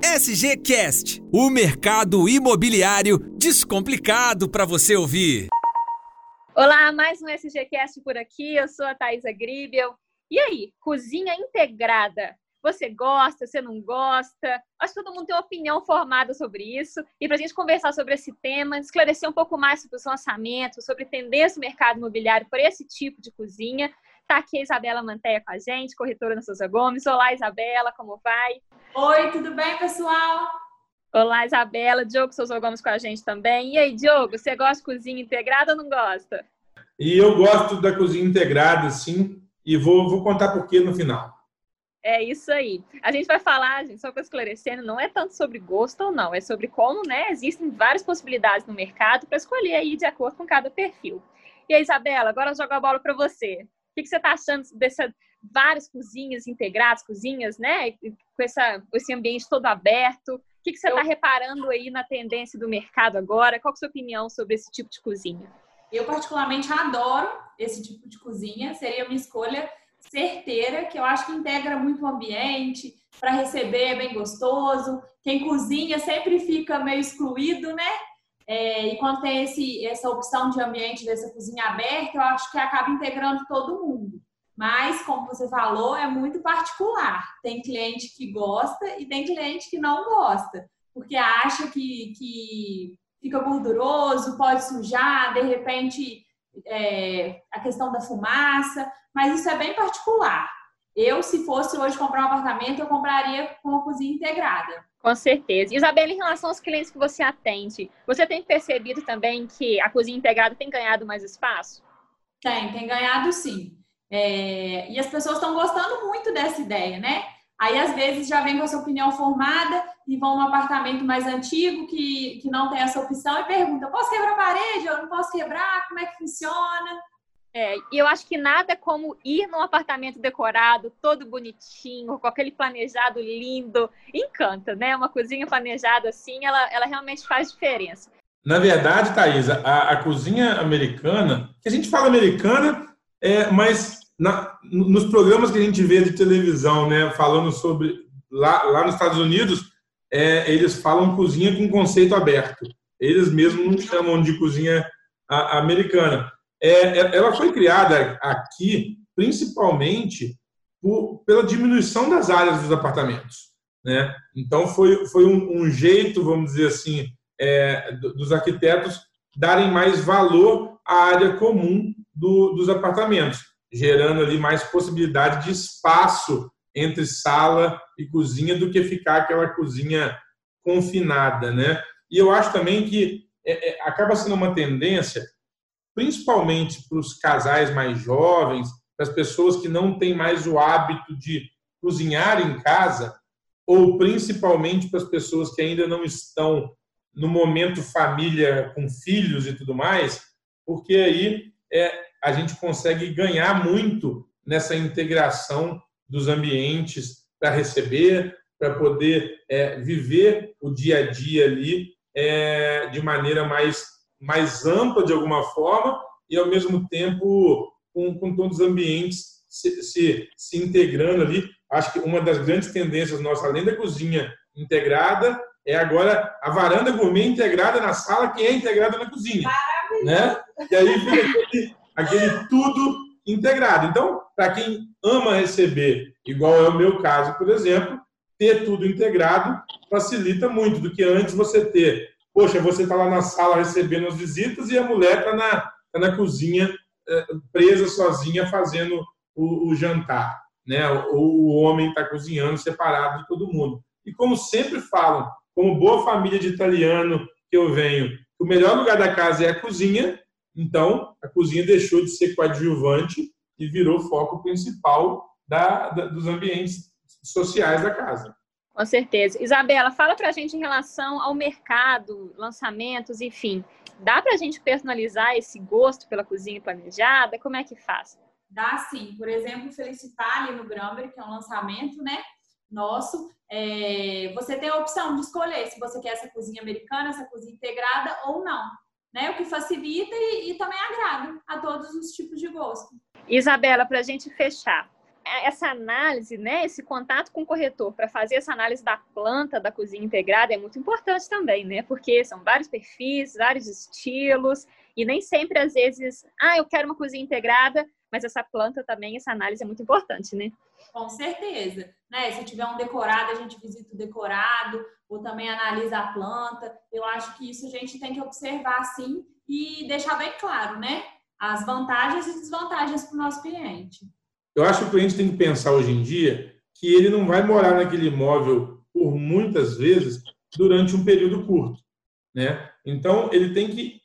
SGCast, o mercado imobiliário descomplicado para você ouvir. Olá, mais um SGCast por aqui. Eu sou a Thaisa Gribel. E aí, cozinha integrada? Você gosta, você não gosta? Acho que todo mundo tem uma opinião formada sobre isso. E para a gente conversar sobre esse tema, esclarecer um pouco mais sobre os lançamentos, sobre tendência do mercado imobiliário por esse tipo de cozinha, Está aqui a Isabela Manteia com a gente, corretora na Souza Gomes. Olá, Isabela, como vai? Oi, tudo bem, pessoal? Olá, Isabela. Diogo Souza Gomes com a gente também. E aí, Diogo, você gosta de cozinha integrada ou não gosta? E eu gosto da cozinha integrada, sim, e vou, vou contar por quê no final. É isso aí. A gente vai falar, gente, só para esclarecendo, não é tanto sobre gosto ou não, é sobre como, né, existem várias possibilidades no mercado para escolher aí de acordo com cada perfil. E aí, Isabela, agora eu jogo a bola para você. O que, que você está achando dessas várias cozinhas integradas, cozinhas, né? Com essa, esse ambiente todo aberto. O que, que você está reparando aí na tendência do mercado agora? Qual é a sua opinião sobre esse tipo de cozinha? Eu, particularmente, adoro esse tipo de cozinha. Seria uma escolha certeira, que eu acho que integra muito o ambiente, para receber é bem gostoso. Quem cozinha sempre fica meio excluído, né? É, e quando tem esse, essa opção de ambiente dessa cozinha aberta, eu acho que acaba integrando todo mundo. Mas, como você falou, é muito particular. Tem cliente que gosta e tem cliente que não gosta, porque acha que, que fica gorduroso, pode sujar, de repente é, a questão da fumaça, mas isso é bem particular. Eu, se fosse hoje comprar um apartamento, eu compraria com uma cozinha integrada. Com certeza. Isabela, em relação aos clientes que você atende, você tem percebido também que a cozinha integrada tem ganhado mais espaço? Tem, tem ganhado sim. É... E as pessoas estão gostando muito dessa ideia, né? Aí, às vezes, já vem com a sua opinião formada e vão num apartamento mais antigo que, que não tem essa opção e perguntam: posso quebrar a parede? Eu não posso quebrar? Como é que funciona? É, e eu acho que nada como ir num apartamento decorado, todo bonitinho, com aquele planejado lindo, encanta, né? Uma cozinha planejada assim, ela, ela realmente faz diferença. Na verdade, Thaisa, a, a cozinha americana, que a gente fala americana, é, mas na, nos programas que a gente vê de televisão, né, falando sobre lá, lá nos Estados Unidos, é, eles falam cozinha com conceito aberto. Eles mesmos não chamam de cozinha a, americana. É, é, ela foi criada aqui principalmente por, pela diminuição das áreas dos apartamentos. Né? Então, foi, foi um, um jeito, vamos dizer assim, é, dos arquitetos darem mais valor à área comum do, dos apartamentos, gerando ali mais possibilidade de espaço entre sala e cozinha do que ficar aquela cozinha confinada, né? E eu acho também que é, é, acaba sendo uma tendência principalmente para os casais mais jovens, para as pessoas que não têm mais o hábito de cozinhar em casa, ou principalmente para as pessoas que ainda não estão no momento família com filhos e tudo mais, porque aí é, a gente consegue ganhar muito nessa integração dos ambientes para receber, para poder é, viver o dia a dia ali é, de maneira mais mais ampla de alguma forma e ao mesmo tempo com, com todos os ambientes se, se, se integrando ali. Acho que uma das grandes tendências nossas, além da cozinha integrada, é agora a varanda gourmet integrada na sala, que é integrada na cozinha. Né? E aí fica aquele, aquele tudo integrado. Então, para quem ama receber, igual é o meu caso, por exemplo, ter tudo integrado facilita muito do que antes você ter Poxa, você está lá na sala recebendo as visitas e a mulher está na, tá na cozinha é, presa sozinha fazendo o, o jantar, né? Ou o homem está cozinhando separado de todo mundo. E como sempre falam, como boa família de italiano que eu venho, o melhor lugar da casa é a cozinha. Então, a cozinha deixou de ser coadjuvante e virou foco principal da, da, dos ambientes sociais da casa. Com certeza. Isabela, fala para a gente em relação ao mercado, lançamentos, enfim. Dá para a gente personalizar esse gosto pela cozinha planejada? Como é que faz? Dá sim. Por exemplo, Felicitar ali no Gramber, que é um lançamento, né? Nosso, é... você tem a opção de escolher se você quer essa cozinha americana, essa cozinha integrada ou não. Né? O que facilita e, e também agrada a todos os tipos de gosto. Isabela, para a gente fechar, essa análise, né, esse contato com o corretor para fazer essa análise da planta da cozinha integrada é muito importante também, né? Porque são vários perfis, vários estilos, e nem sempre, às vezes, ah, eu quero uma cozinha integrada, mas essa planta também, essa análise é muito importante, né? Com certeza. Né? Se tiver um decorado, a gente visita o decorado, ou também analisa a planta. Eu acho que isso a gente tem que observar sim e deixar bem claro, né? As vantagens e desvantagens para o nosso cliente. Eu acho que o cliente tem que pensar hoje em dia que ele não vai morar naquele imóvel por muitas vezes durante um período curto, né? Então ele tem que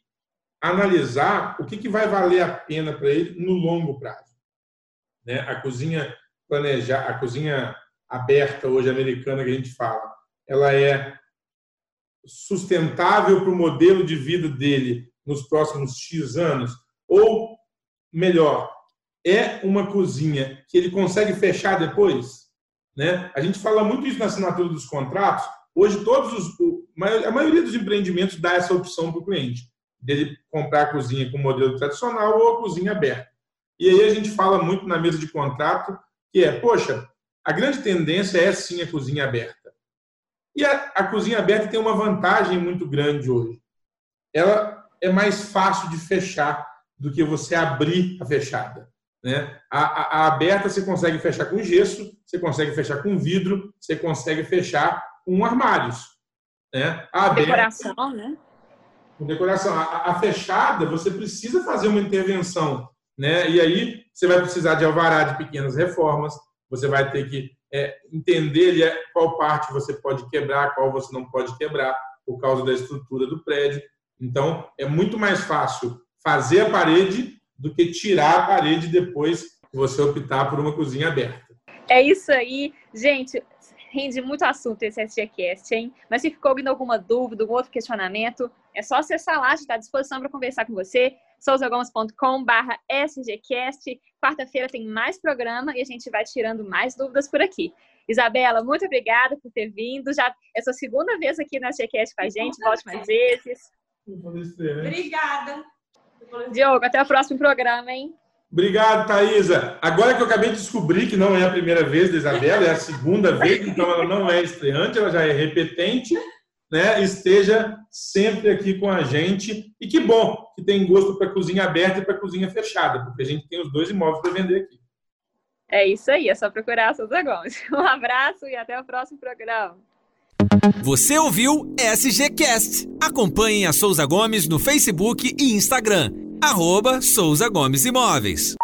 analisar o que, que vai valer a pena para ele no longo prazo, né? A cozinha planejar, a cozinha aberta hoje americana que a gente fala, ela é sustentável para o modelo de vida dele nos próximos X anos ou melhor, é uma cozinha que ele consegue fechar depois? Né? A gente fala muito isso na assinatura dos contratos. Hoje, todos os, a maioria dos empreendimentos dá essa opção para o cliente, dele comprar a cozinha com modelo tradicional ou a cozinha aberta. E aí a gente fala muito na mesa de contrato que é, poxa, a grande tendência é sim a cozinha aberta. E a, a cozinha aberta tem uma vantagem muito grande hoje. Ela é mais fácil de fechar do que você abrir a fechada. Né? A, a, a, aberta você consegue fechar com gesso, você consegue fechar com vidro, você consegue fechar com armários. Né? A aberta, decoração, né? Com decoração. A, a, fechada, você precisa fazer uma intervenção. Né? E aí você vai precisar de alvará de pequenas reformas, você vai ter que é, entender é, qual parte você pode quebrar, qual você não pode quebrar, por causa da estrutura do prédio. Então, é muito mais fácil fazer a parede do que tirar a parede depois que você optar por uma cozinha aberta. É isso aí. Gente, rende muito assunto esse SGCast, hein? Mas se ficou ouvindo alguma dúvida, algum outro questionamento, é só acessar lá, a gente está à disposição para conversar com você. souzagomes.com barra SGCast. Quarta-feira tem mais programa e a gente vai tirando mais dúvidas por aqui. Isabela, muito obrigada por ter vindo. Já é sua segunda vez aqui na SGCast com a gente, volte mais vezes. Obrigada. Diogo, até o próximo programa, hein? Obrigado, Thaisa. Agora que eu acabei de descobrir que não é a primeira vez da Isabela, é a segunda vez, então ela não é estreante, ela já é repetente, né? Esteja sempre aqui com a gente. E que bom que tem gosto para cozinha aberta e para cozinha fechada, porque a gente tem os dois imóveis para vender aqui. É isso aí, é só procurar a Souza Gomes. Um abraço e até o próximo programa. Você ouviu SGCast. Acompanhe a Souza Gomes no Facebook e Instagram. Arroba Souza Gomes Imóveis.